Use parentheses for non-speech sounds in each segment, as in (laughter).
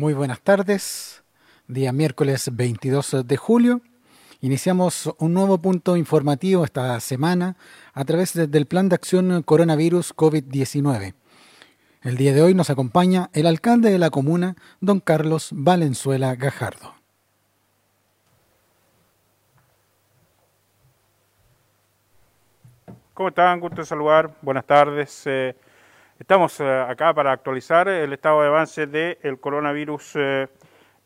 Muy buenas tardes, día miércoles 22 de julio. Iniciamos un nuevo punto informativo esta semana a través del Plan de Acción Coronavirus COVID-19. El día de hoy nos acompaña el alcalde de la comuna, don Carlos Valenzuela Gajardo. ¿Cómo están? Gusto saludar. Buenas tardes. Eh, estamos eh, acá para actualizar el estado de avance del coronavirus eh,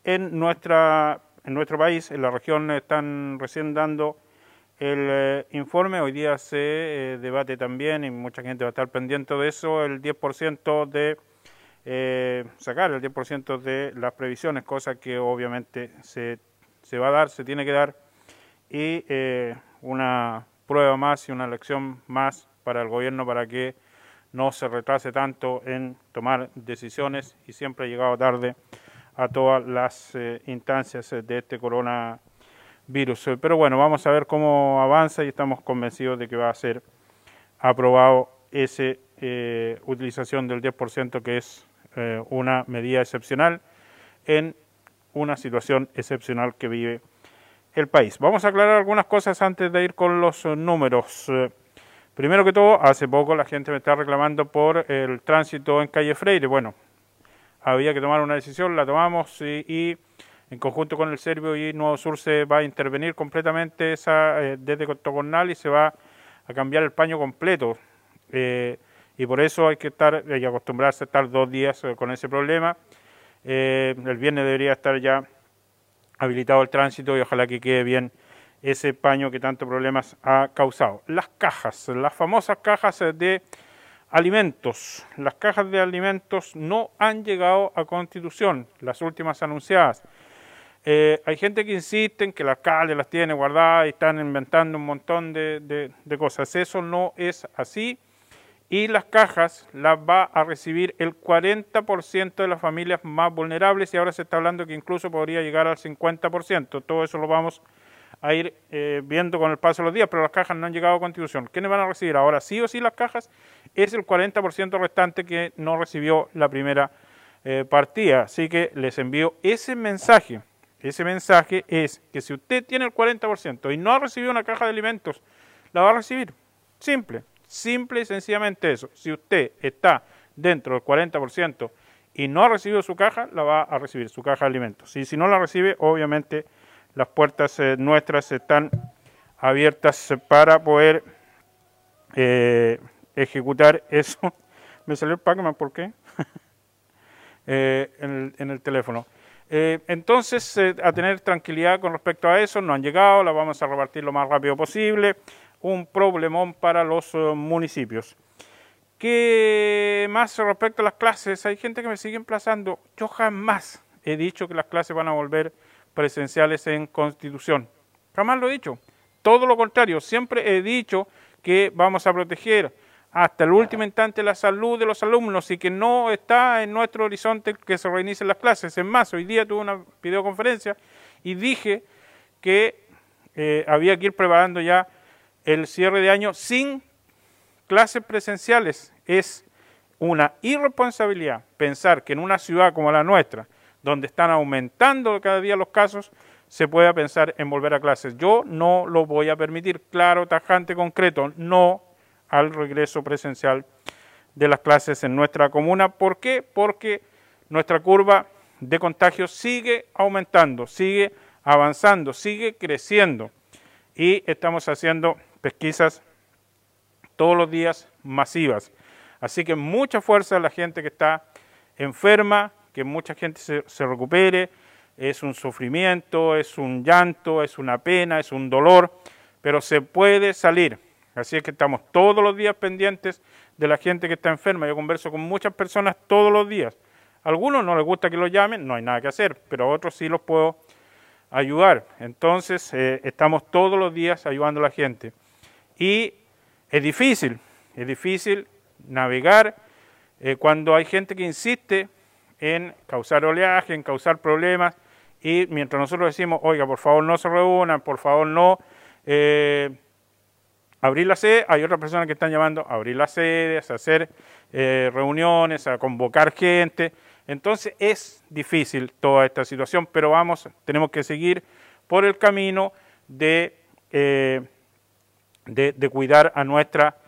en, nuestra, en nuestro país. En la región están recién dando el informe. Hoy día se debate también y mucha gente va a estar pendiente de eso, el 10% de sacar el 10% de las previsiones, cosa que obviamente se, se va a dar, se tiene que dar. Y una prueba más y una lección más para el gobierno para que no se retrase tanto en tomar decisiones y siempre ha llegado tarde a todas las eh, instancias de este coronavirus. Pero bueno, vamos a ver cómo avanza y estamos convencidos de que va a ser aprobado esa eh, utilización del 10% que es eh, una medida excepcional en una situación excepcional que vive el país. Vamos a aclarar algunas cosas antes de ir con los eh, números. Eh, primero que todo, hace poco la gente me está reclamando por el tránsito en calle Freire. Bueno, había que tomar una decisión, la tomamos y, en conjunto con el Servio y Nuevo Sur se va a intervenir completamente esa, eh, desde Tocornal y se va a cambiar el paño completo. y por eso hay que estar hay que acostumbrarse a estar dos días con ese problema. el viernes debería estar ya habilitado el tránsito y ojalá que quede bien ese paño que tantos problemas ha causado. Las cajas, las famosas cajas de alimentos. Las cajas de alimentos no han llegado a Constitución, las últimas anunciadas. Eh, hay gente que insiste en que el alcalde las tiene guardadas y están inventando un montón de cosas. Eso no es así y las cajas las va a recibir el 40% de las familias más vulnerables y ahora se está hablando que incluso podría llegar al 50%. Todo eso lo vamos a ir eh, viendo con el paso de los días, pero las cajas no han llegado a constitución. ¿Quiénes van a recibir ahora sí o sí las cajas? Es el 40% restante que no recibió la primera eh, partida. Así que les envío ese mensaje. Ese mensaje es que si usted tiene el 40% y no ha recibido una caja de alimentos, la va a recibir. Simple. Simple y sencillamente eso. Si usted está dentro del 40% y no ha recibido su caja, la va a recibir, su caja de alimentos. Y si no la recibe, obviamente las puertas eh, nuestras están abiertas para poder eh, ejecutar eso. (laughs) Me salió el Pac-Man, ¿por qué? (laughs) Eh, en, el, teléfono. entonces, a tener tranquilidad con respecto a eso, no han llegado, la vamos a repartir lo más rápido posible un problemón para los municipios. ¿Qué más respecto a las clases? Hay gente que me sigue emplazando. Yo jamás he dicho que las clases van a volver presenciales en Constitución. Jamás lo he dicho. Todo lo contrario, siempre he dicho que vamos a proteger hasta el último instante la salud de los alumnos y que no está en nuestro horizonte que se reinicien las clases. Es más, hoy día tuve una videoconferencia y dije que eh, había que ir preparando ya el cierre de año sin clases presenciales. Es una irresponsabilidad pensar que en una ciudad como la nuestra, donde están aumentando cada día los casos, se pueda pensar en volver a clases. Yo no lo voy a permitir, claro, tajante, concreto, no al regreso presencial de las clases en nuestra comuna. ¿Por qué? Porque nuestra curva de contagios sigue aumentando, sigue avanzando, sigue creciendo y estamos haciendo pesquisas todos los días masivas. Así que mucha fuerza a la gente que está enferma, que mucha gente se, recupere, es un sufrimiento, es un llanto, es una pena, es un dolor, pero se puede salir. Así es que estamos todos los días pendientes de la gente que está enferma. Yo converso con muchas personas todos los días. A algunos no les gusta que los llamen, no hay nada que hacer, pero a otros sí los puedo ayudar. Entonces, eh, estamos todos los días ayudando a la gente. Y es difícil, es difícil navegar eh, cuando hay gente que insiste en causar oleaje, en causar problemas, y mientras nosotros decimos, oiga, por favor no se reúnan, por favor no eh, abrir la sede, hay otras personas que están llamando a abrir las sedes, a hacer eh, reuniones, a convocar gente, Entonces es difícil toda esta situación, pero vamos, tenemos que seguir por el camino de, eh, de, cuidar a nuestra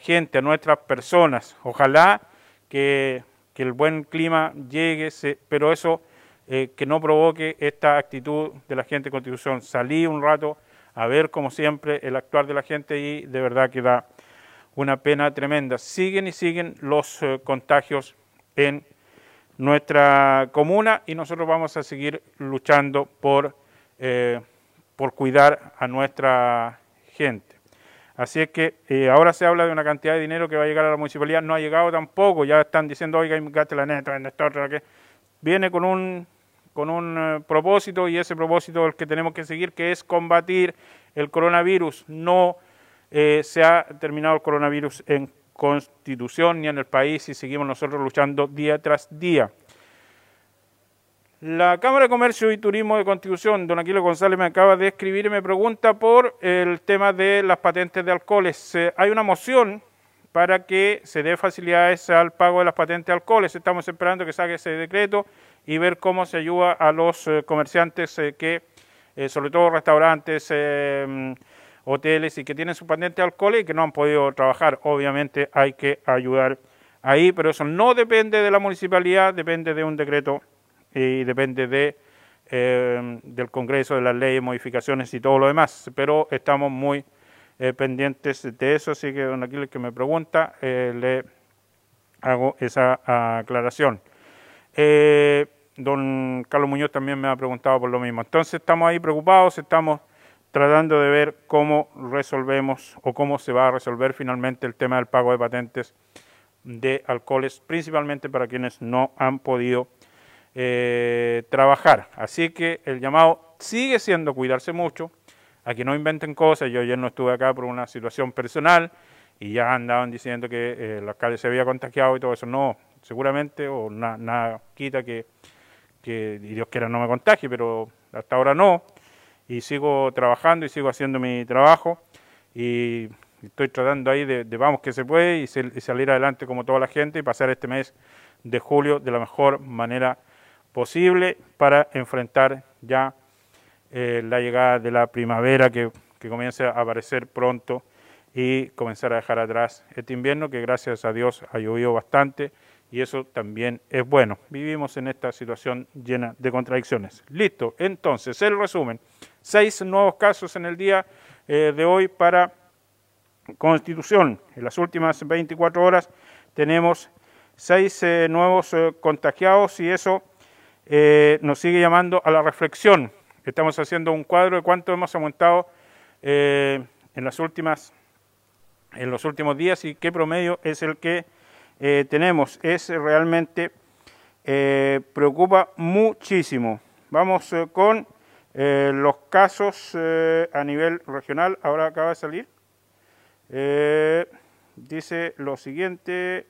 gente, a nuestras personas. Ojalá que, el buen clima llegue, pero eso eh, que no provoque esta actitud de la gente de Constitución. Salí un rato a ver, como siempre, el actuar de la gente y de verdad que da una pena tremenda. Siguen y siguen los contagios en nuestra comuna y nosotros vamos a seguir luchando por por cuidar a nuestra gente. Así es que eh, ahora se habla de una cantidad de dinero que va a llegar a la municipalidad, no ha llegado tampoco, ya están diciendo, oiga, gaste la neta, en esto, que viene con un, con un eh, propósito y ese propósito es el que tenemos que seguir, que es combatir el coronavirus. No eh, se ha terminado el coronavirus en constitución ni en el país y seguimos nosotros luchando día tras día. La Cámara de Comercio y Turismo de Constitución, don Aquilo González me acaba de escribir y me pregunta por el tema de las patentes de alcoholes. hay una moción para que se dé facilidades al pago de las patentes de alcoholes. Estamos esperando que salga ese decreto y ver cómo se ayuda a los eh, comerciantes eh, que, eh, sobre todo restaurantes, mm, hoteles y que tienen su patente de alcoholes y que no han podido trabajar. Obviamente hay que ayudar ahí, pero eso no depende de la municipalidad, depende de un decreto y depende de, eh, del Congreso, de las leyes, modificaciones y todo lo demás. Pero estamos muy eh, pendientes de eso, así que don Aquiles que me pregunta, eh, le hago esa aclaración. don Carlos Muñoz también me ha preguntado por lo mismo. Entonces estamos ahí preocupados, estamos tratando de ver cómo resolvemos o cómo se va a resolver finalmente el tema del pago de patentes de alcoholes, principalmente para quienes no han podido eh, trabajar. Así que el llamado sigue siendo cuidarse mucho, a que no inventen cosas. Yo ayer no estuve acá por una situación personal y ya andaban diciendo que eh, el alcalde se había contagiado y todo eso. No, seguramente, o nada quita que, Dios quiera no me contagie, pero hasta ahora no. Y sigo trabajando y sigo haciendo mi trabajo y estoy tratando ahí de, vamos que se puede y, salir adelante como toda la gente y pasar este mes de julio de la mejor manera posible para enfrentar ya eh, la llegada de la primavera que, que comience a aparecer pronto y comenzar a dejar atrás este invierno que gracias a Dios ha llovido bastante y eso también es bueno. Vivimos en esta situación llena de contradicciones. Listo, entonces el resumen. Seis nuevos casos en el día eh, de hoy para Constitución. En las últimas 24 horas tenemos seis eh, nuevos contagiados y eso eh, nos sigue llamando a la reflexión. Estamos haciendo un cuadro de cuánto hemos aumentado eh, en, las últimas, en los últimos días y qué promedio es el que eh, tenemos. Es realmente preocupa muchísimo. Vamos con los casos a nivel regional. Ahora acaba de salir. dice lo siguiente,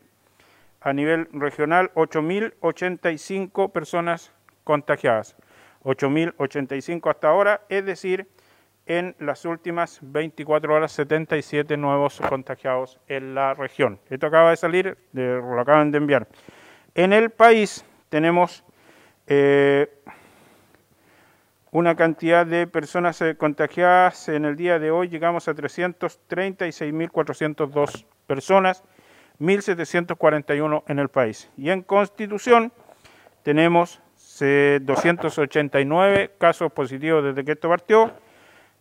a nivel regional 8.085 personas contagiadas. 8.085 hasta ahora, es decir, en las últimas 24 horas 77 nuevos contagiados en la región. Esto acaba de salir, lo acaban de enviar. En el país tenemos eh, una cantidad de personas eh, contagiadas en el día de hoy, llegamos a 336.402 personas 1.741 en el país. Y en Constitución tenemos 289 eh, casos positivos desde que esto partió,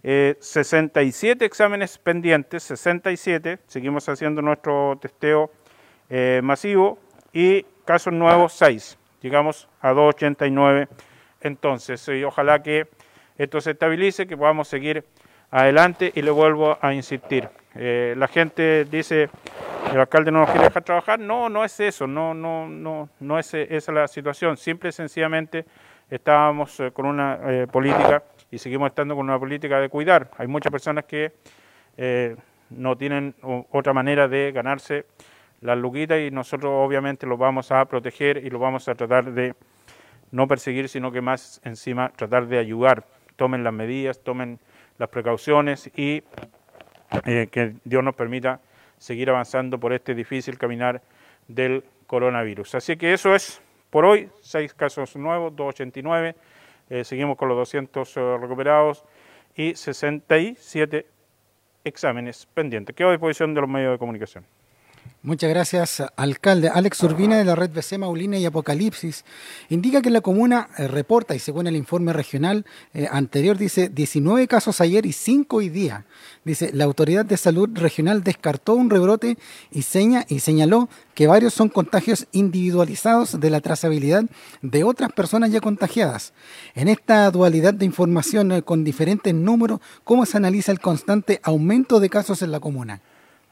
67 eh, exámenes pendientes, 67, seguimos haciendo nuestro testeo eh, masivo, y casos nuevos 6, llegamos a 289 entonces, y ojalá que esto se estabilice, que podamos seguir adelante y le vuelvo a insistir. la gente dice, el alcalde no nos quiere dejar trabajar. No, no es eso, no, no, no, no es esa es la situación. Simple y sencillamente estábamos eh, con una eh, política y seguimos estando con una política de cuidar. Hay muchas personas que eh, no tienen otra manera de ganarse las luquitas y nosotros obviamente los vamos a proteger y los vamos a tratar de no perseguir, sino que más encima tratar de ayudar. Tomen las medidas, tomen las precauciones y que Dios nos permita seguir avanzando por este difícil caminar del coronavirus. Así que eso es por hoy, seis casos nuevos, 289, eh, seguimos con los 200 recuperados y 67 exámenes pendientes. Quedo a disposición de los medios de comunicación. Muchas gracias, alcalde. Alex Urbina de la red BC Maulina y Apocalipsis indica que la comuna eh, reporta, y según el informe regional eh, anterior, dice 19 casos ayer y 5 hoy día. Dice, la autoridad de salud regional descartó un rebrote y, seña, y señaló que varios son contagios individualizados de la trazabilidad de otras personas ya contagiadas. En esta dualidad de información eh, con diferentes números, ¿cómo se analiza el constante aumento de casos en la comuna?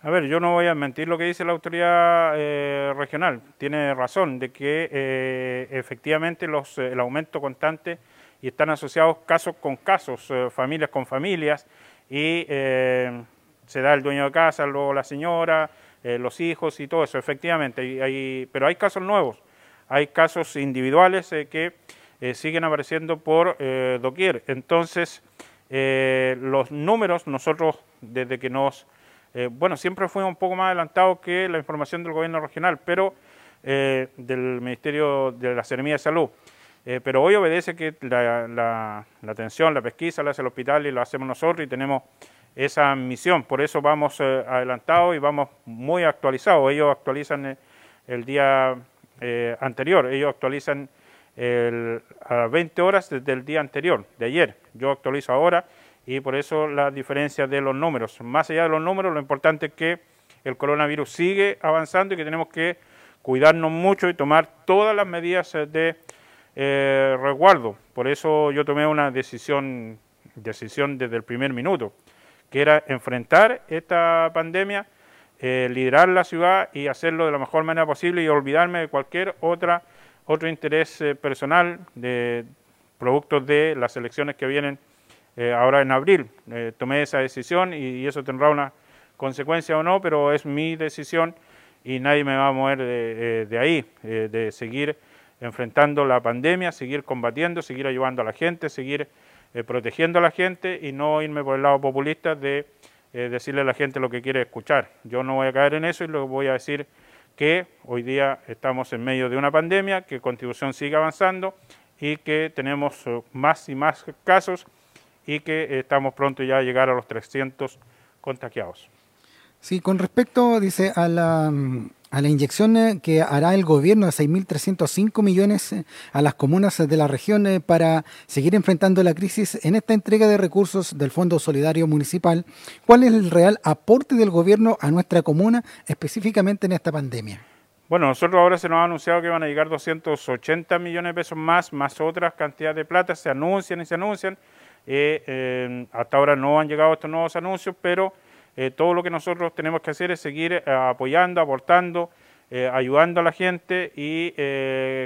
A ver, yo no voy a mentir lo que dice la autoridad eh, regional. Tiene razón de que eh, efectivamente los, el aumento constante y están asociados casos con casos, eh, familias con familias, y se da el dueño de casa, luego la señora, los hijos y todo eso, efectivamente. Hay, pero hay casos nuevos, hay casos individuales que siguen apareciendo por doquier. Entonces, los números, nosotros desde que nos eh, bueno, siempre fue un poco más adelantado que la información del gobierno regional, pero eh, del Ministerio de la Seremía de Salud. Eh, pero hoy obedece que la, atención, la pesquisa la hace el hospital y lo hacemos nosotros y tenemos esa misión. Por eso vamos adelantados y vamos muy actualizados. Ellos actualizan el, día anterior, ellos actualizan a las 20 horas desde el día anterior, de ayer. Yo actualizo ahora y por eso la diferencia de los números. Más allá de los números, lo importante es que el coronavirus sigue avanzando y que tenemos que cuidarnos mucho y tomar todas las medidas de eh, resguardo. Por eso yo tomé una decisión, decisión desde el primer minuto, que era enfrentar esta pandemia, eh, liderar la ciudad y hacerlo de la mejor manera posible y olvidarme de cualquier otra otro interés eh, personal de productos de las elecciones que vienen eh, ahora en abril. Eh, tomé esa decisión y, eso tendrá una consecuencia o no, pero es mi decisión y nadie me va a mover de, eh, ahí, de seguir enfrentando la pandemia, seguir combatiendo, seguir ayudando a la gente, seguir protegiendo a la gente y no irme por el lado populista de decirle a la gente lo que quiere escuchar. Yo no voy a caer en eso y lo voy a decir que hoy día estamos en medio de una pandemia, que Constitución sigue avanzando y que tenemos más y más casos y que estamos pronto ya a llegar a los 300 contagiados. Sí, con respecto, dice, a la, a la inyección eh, que hará el gobierno de 6.305 millones eh, a las comunas de la región eh, para seguir enfrentando la crisis en esta entrega de recursos del Fondo Solidario Municipal, ¿cuál es el real aporte del gobierno a nuestra comuna específicamente en esta pandemia? Bueno, nosotros ahora se nos ha anunciado que van a llegar 280 millones de pesos más, más otras cantidades de plata, se anuncian y se anuncian. Eh, hasta ahora no han llegado estos nuevos anuncios, pero eh, todo lo que nosotros tenemos que hacer es seguir eh, apoyando, aportando, ayudando a la gente y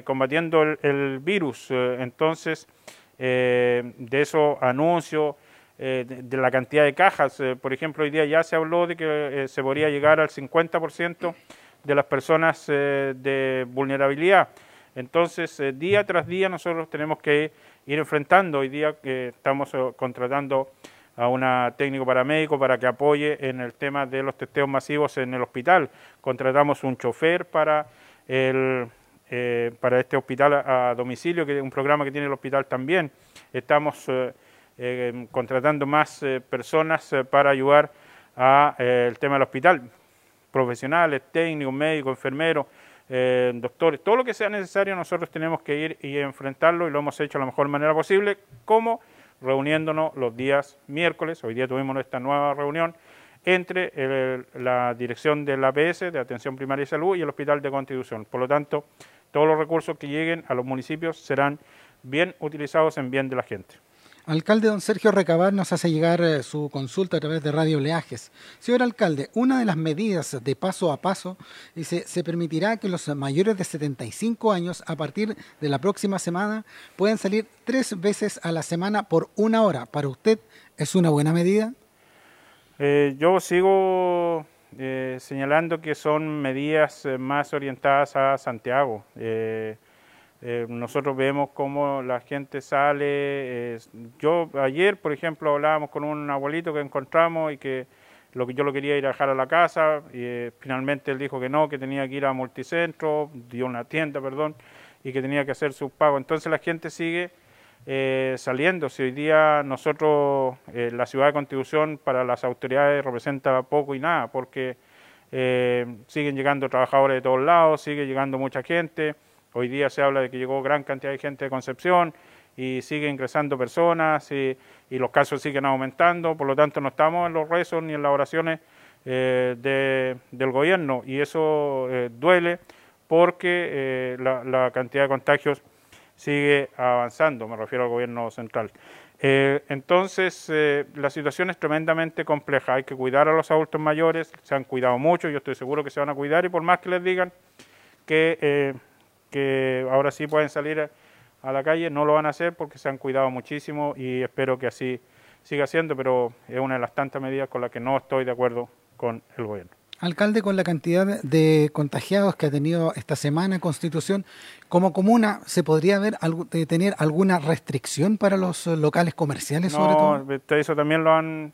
combatiendo el, virus. entonces, de esos anuncios, de, la cantidad de cajas, por ejemplo, hoy día ya se habló de que se podría llegar al 50% de las personas de vulnerabilidad. Entonces, día tras día nosotros tenemos que ir enfrentando. Hoy día que estamos eh, contratando a una técnico paramédico para que apoye en el tema de los testeos masivos en el hospital. Contratamos un chofer para el, eh, para este hospital a, domicilio, que es un programa que tiene el hospital también. Estamos eh, contratando más personas para ayudar a el tema del hospital, profesionales, técnicos, médicos, enfermeros, eh, doctores, todo lo que sea necesario nosotros tenemos que ir y enfrentarlo y lo hemos hecho de la mejor manera posible, como reuniéndonos los días miércoles, hoy día tuvimos esta nueva reunión entre la dirección del APS, de Atención Primaria y Salud, y el Hospital de Constitución. Por lo tanto, todos los recursos que lleguen a los municipios serán bien utilizados en bien de la gente. Alcalde don Sergio Recabar nos hace llegar eh, su consulta a través de Radio Leajes. Señor alcalde, una de las medidas de paso a paso dice, se permitirá que los mayores de 75 años a partir de la próxima semana puedan salir tres veces a la semana por una hora. ¿Para usted es una buena medida? Eh, yo sigo eh, señalando que son medidas más orientadas a Santiago. Eh, nosotros vemos cómo la gente sale. yo ayer, por ejemplo, hablábamos con un abuelito que encontramos y que lo que yo lo quería ir a dejar a la casa y eh, finalmente él dijo que no, que tenía que ir a multicentro, dio una tienda, perdón, y que tenía que hacer sus pagos. Entonces la gente sigue eh, saliendo. Si hoy día nosotros, eh, la ciudad de Constitución para las autoridades representa poco y nada, porque siguen llegando trabajadores de todos lados, sigue llegando mucha gente. Hoy día se habla de que llegó gran cantidad de gente de Concepción y sigue ingresando personas y, los casos siguen aumentando, por lo tanto no estamos en los rezos ni en las oraciones del gobierno. Y eso duele porque la cantidad de contagios sigue avanzando, me refiero al gobierno central. Eh, entonces, eh, la situación es tremendamente compleja, hay que cuidar a los adultos mayores, se han cuidado mucho, yo estoy seguro que se van a cuidar y por más que les digan que, eh, que ahora sí pueden salir a, la calle, no lo van a hacer porque se han cuidado muchísimo y espero que así siga siendo, pero es una de las tantas medidas con las que no estoy de acuerdo con el gobierno. Alcalde, con la cantidad de contagiados que ha tenido esta semana Constitución, como comuna, ¿se podría ver, eh, tener alguna restricción para los locales comerciales sobre todo? Este, eso también lo han,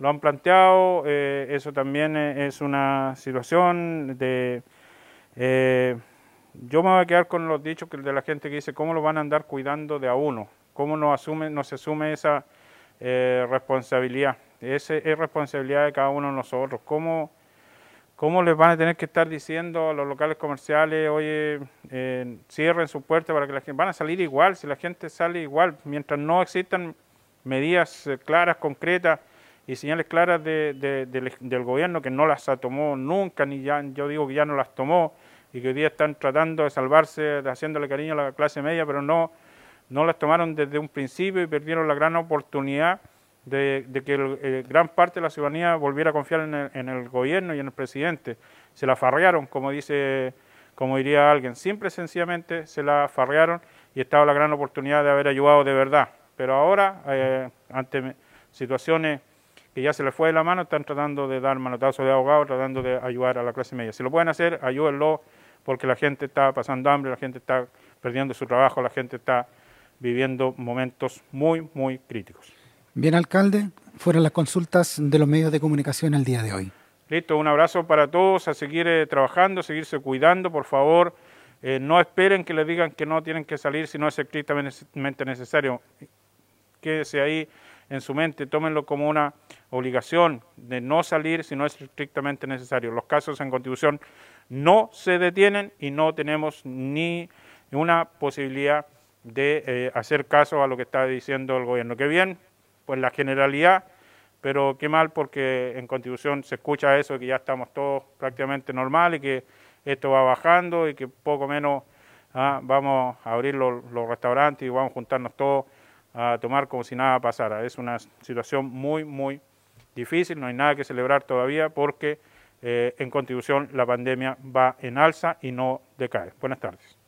lo han planteado, eh, eso también e, es una situación de... Eh, yo me voy a quedar con los dichos de la gente que dice cómo lo van a andar cuidando de a uno, cómo no, asume, no se asume esa responsabilidad. Esa es responsabilidad de cada uno de nosotros, cómo ¿Cómo les van a tener que estar diciendo a los locales comerciales, oye, eh, cierren su puerta para que la gente, van a salir igual, si la gente sale igual, mientras no existan medidas eh, claras, concretas y señales claras del gobierno que no las tomó nunca, ni ya, yo digo que ya no las tomó y que hoy día están tratando de salvarse, haciéndole cariño a la clase media, pero no, no las tomaron desde un principio y perdieron la gran oportunidad de, que eh, gran parte de la ciudadanía volviera a confiar en el, gobierno y en el presidente. Se la farrearon, como dice, como diría alguien, simple sencillamente se la farrearon y estaba la gran oportunidad de haber ayudado de verdad. Pero ahora, eh, ante situaciones que ya se les fue de la mano, están tratando de dar manotazos de abogado, tratando de ayudar a la clase media. Si lo pueden hacer, ayúdenlo, porque la gente está pasando hambre, la gente está perdiendo su trabajo, la gente está viviendo momentos muy, muy críticos. Bien, alcalde, fueron las consultas de los medios de comunicación el día de hoy. Listo, un abrazo para todos, a seguir eh, trabajando, a seguirse cuidando, por favor. Eh, no esperen que les digan que no tienen que salir si no es estrictamente necesario. Quédese ahí en su mente, tómenlo como una obligación de no salir si no es estrictamente necesario. Los casos en contribución no se detienen y no tenemos ni una posibilidad de eh, hacer caso a lo que está diciendo el gobierno. Qué bien, pues la generalidad, pero qué mal porque en Constitución se escucha eso, que ya estamos todos prácticamente normal y que esto va bajando y que poco menos ah, vamos a abrir los, restaurantes y vamos a juntarnos todos a tomar como si nada pasara. Es una situación muy, muy difícil, no hay nada que celebrar todavía porque eh, en Constitución la pandemia va en alza y no decae. Buenas tardes.